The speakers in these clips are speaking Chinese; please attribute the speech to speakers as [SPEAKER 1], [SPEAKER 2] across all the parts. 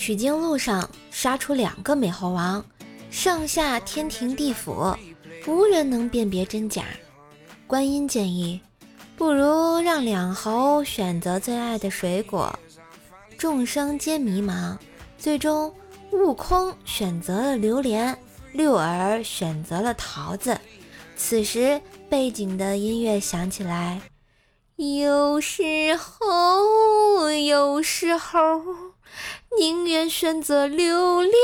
[SPEAKER 1] 取经路上杀出两个美猴王，上下天庭地府，无人能辨别真假。观音建议，不如让两猴选择最爱的水果。众生皆迷茫，最终悟空选择了榴莲，六耳选择了桃子。此时背景的音乐响起来，有时候，有时候宁愿选择留恋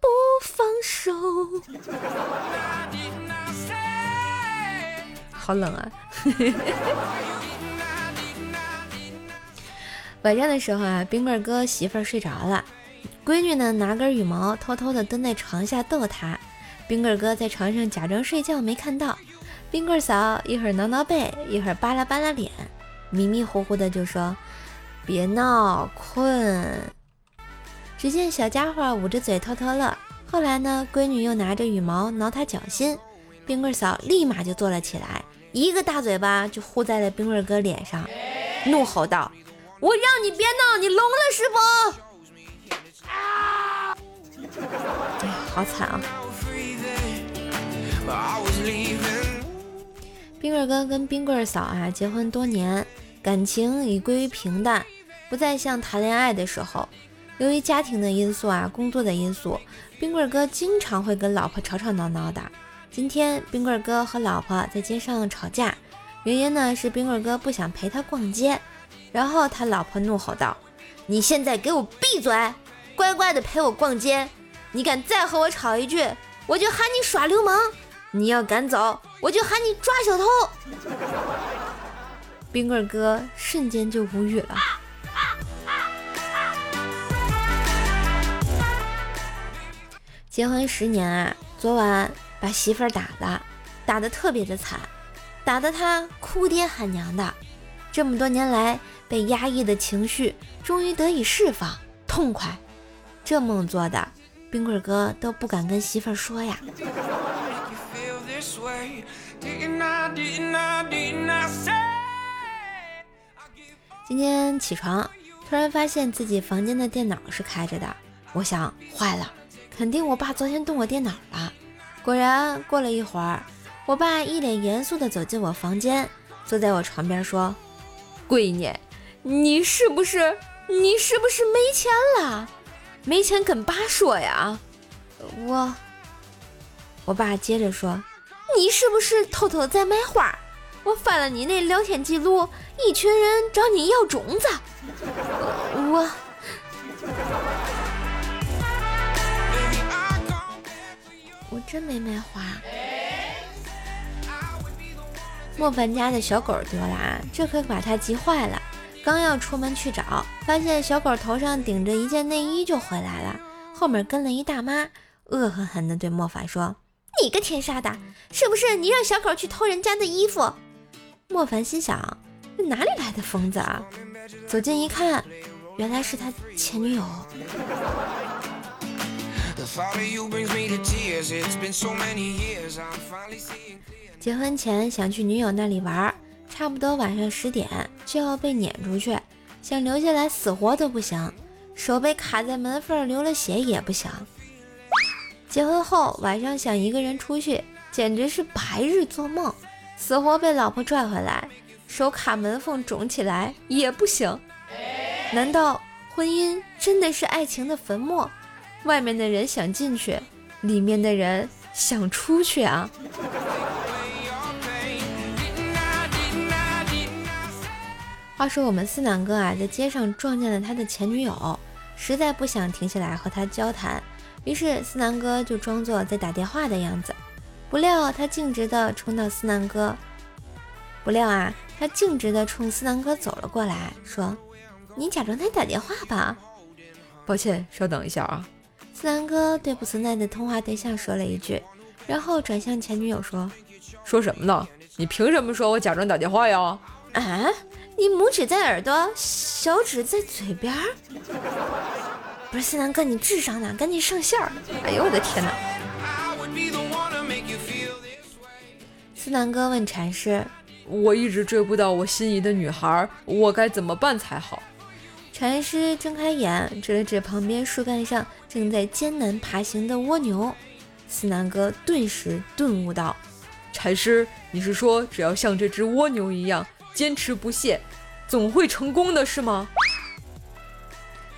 [SPEAKER 1] 不放手。好冷啊！晚上的时候啊，冰棍哥媳妇儿睡着了，闺女呢拿根羽毛偷偷的蹲在床下逗他。冰棍哥在床上假装睡觉没看到，冰棍嫂一会儿挠挠背，一会儿扒拉扒拉脸，迷迷糊糊的就说：“别闹，困。”只见小家伙捂着嘴偷偷乐。后来呢，闺女又拿着羽毛挠他脚心，冰棍嫂立马就坐了起来。一个大嘴巴就呼在了冰棍哥脸上，怒吼道：“我让你别闹，你聋了是不？”啊！哎，好惨啊！冰棍哥跟冰棍嫂啊结婚多年，感情已归于平淡，不再像谈恋爱的时候。由于家庭的因素啊，工作的因素，冰棍哥经常会跟老婆吵吵闹闹的。今天冰棍哥和老婆在街上吵架，原因呢是冰棍哥不想陪他逛街，然后他老婆怒吼道：“你现在给我闭嘴，乖乖的陪我逛街！你敢再和我吵一句，我就喊你耍流氓！你要敢走，我就喊你抓小偷！”冰棍哥瞬间就无语了。结婚十年啊，昨晚。把媳妇儿打了，打得特别的惨，打得他哭爹喊娘的。这么多年来被压抑的情绪终于得以释放，痛快。这梦做的，冰棍哥都不敢跟媳妇儿说呀。今天起床，突然发现自己房间的电脑是开着的，我想坏了，肯定我爸昨天动我电脑了。果然，过了一会儿，我爸一脸严肃地走进我房间，坐在我床边说：“闺女，你是不是你是不是没钱了？没钱跟爸说呀。”我，我爸接着说：“你是不是偷偷在卖花？我翻了你那聊天记录，一群人找你要种子。”我。真没卖花。莫凡家的小狗丢了啊，这可把他急坏了。刚要出门去找，发现小狗头上顶着一件内衣就回来了，后面跟了一大妈，恶狠狠地对莫凡说：“你个天杀的，是不是你让小狗去偷人家的衣服？”莫凡心想：哪里来的疯子啊？走近一看，原来是他前女友。结婚前想去女友那里玩，差不多晚上十点就要被撵出去，想留下来死活都不行，手被卡在门缝流了血也不行。结婚后晚上想一个人出去，简直是白日做梦，死活被老婆拽回来，手卡门缝肿起来也不行。难道婚姻真的是爱情的坟墓？外面的人想进去，里面的人想出去啊！话说我们思南哥啊，在街上撞见了他的前女友，实在不想停下来和他交谈，于是思南哥就装作在打电话的样子。不料他径直的冲到思南哥，不料啊，他径直的冲思南哥走了过来，说：“你假装在打电话吧。”
[SPEAKER 2] 抱歉，稍等一下啊。
[SPEAKER 1] 思南哥对不存在的通话对象说了一句，然后转向前女友说：“
[SPEAKER 2] 说什么呢？你凭什么说我假装打电话呀？
[SPEAKER 1] 啊，你拇指在耳朵，小指在嘴边儿？不是思南哥，你智商呢？赶紧上线儿！哎呦我的天哪！”思南哥问禅师：“
[SPEAKER 2] 我一直追不到我心仪的女孩，我该怎么办才好？”
[SPEAKER 1] 禅师睁开眼，指了指旁边树干上正在艰难爬行的蜗牛。思南哥顿时顿悟道：“
[SPEAKER 2] 禅师，你是说只要像这只蜗牛一样坚持不懈，总会成功的是吗？”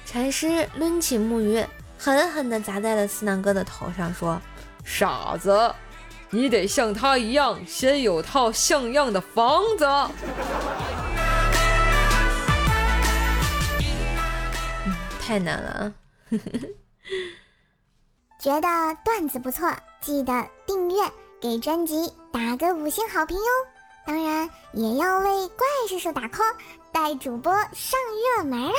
[SPEAKER 1] 禅师抡起木鱼，狠狠地砸在了思南哥的头上，说：“
[SPEAKER 2] 傻子，你得像他一样，先有套像样的房子。”
[SPEAKER 1] 太难了，
[SPEAKER 3] 觉得段子不错，记得订阅，给专辑打个五星好评哟！当然也要为怪兽手打 call，带主播上热门啦！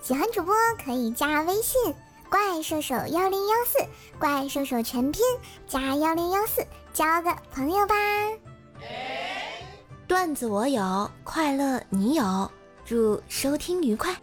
[SPEAKER 3] 喜欢主播可以加微信“怪兽手幺零幺四”，怪兽手全拼加幺零幺四，交个朋友吧！
[SPEAKER 1] 段子我有，快乐你有，祝收听愉快。